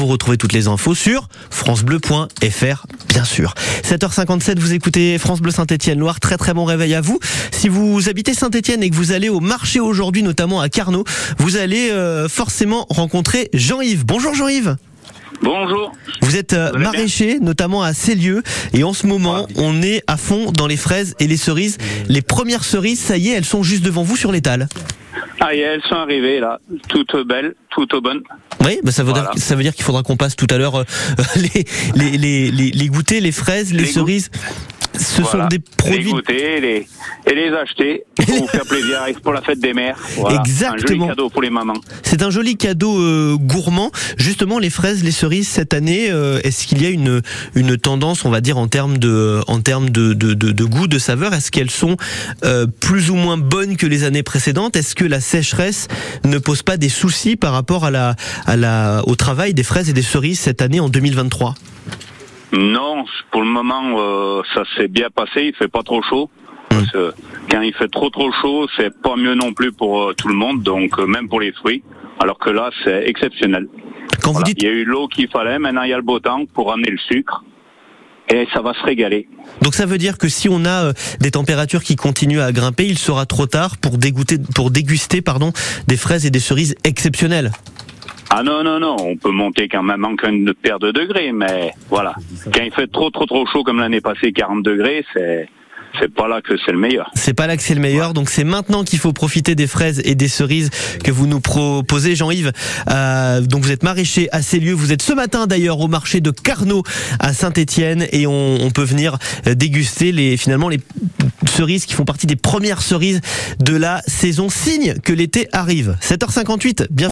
vous retrouvez toutes les infos sur francebleu.fr, bien sûr. 7h57, vous écoutez France Bleu Saint-Etienne Loire. Très très bon réveil à vous. Si vous habitez Saint-Etienne et que vous allez au marché aujourd'hui, notamment à Carnot, vous allez euh, forcément rencontrer Jean-Yves. Bonjour Jean-Yves. Bonjour. Vous êtes euh, Vous maraîcher, notamment à Célieu, et en ce moment, on est à fond dans les fraises et les cerises. Les premières cerises, ça y est, elles sont juste devant vous sur l'étal. Ah, et elles sont arrivées là, toutes belles, toutes bonnes. Oui, bah ça veut Voilà. dire, ça veut dire qu'il faudra qu'on passe tout à l'heure euh, les, les, les, les, les goûter, les fraises, les, cerises. Ce Voilà. sont des Les produits. goûter les, et les acheter pour vous faire plaisir pour la fête des mères. Voilà. Un Exactement. joli cadeau pour les mamans. C'est un joli cadeau euh, gourmand. Justement, les fraises, les cerises cette année, euh, est-ce qu'il y a une une tendance, on va dire, en termes de en termes de de, de, de goût, de saveur? Est-ce qu'elles sont euh, plus ou moins bonnes que les années précédentes? Est-ce que la sécheresse ne pose pas des soucis par rapport à la à la au travail des fraises et des cerises cette année en 2023 Non, pour le moment, euh, ça s'est bien passé. Il fait pas trop chaud. Parce que quand il fait trop trop chaud, c'est pas mieux non plus pour euh, tout le monde. Donc euh, même pour les fruits. Alors que là, c'est exceptionnel. Quand Voilà. vous dites Il y a eu l'eau qu'il fallait. Maintenant, il y a le beau temps pour amener le sucre. Et ça va se régaler. Donc ça veut dire que si on a des températures qui continuent à grimper, il sera trop tard pour dégoûter, pour déguster pardon, des fraises et des cerises exceptionnelles. Ah non, non, non, on peut monter quand même en une paire de degrés, mais voilà. Quand il fait trop, trop, trop chaud comme l'année passée, 40 degrés, c'est, c'est pas là que c'est le meilleur. C'est pas là que c'est le meilleur, donc c'est maintenant qu'il faut profiter des fraises et des cerises que vous nous proposez, Jean-Yves. Euh, donc vous êtes maraîcher à Célieu, vous êtes ce matin d'ailleurs au marché de Carnot à Saint-Étienne et on, on peut venir euh, déguster les finalement les cerises qui font partie des premières cerises de la saison. Signe que l'été arrive. 7h58, bien.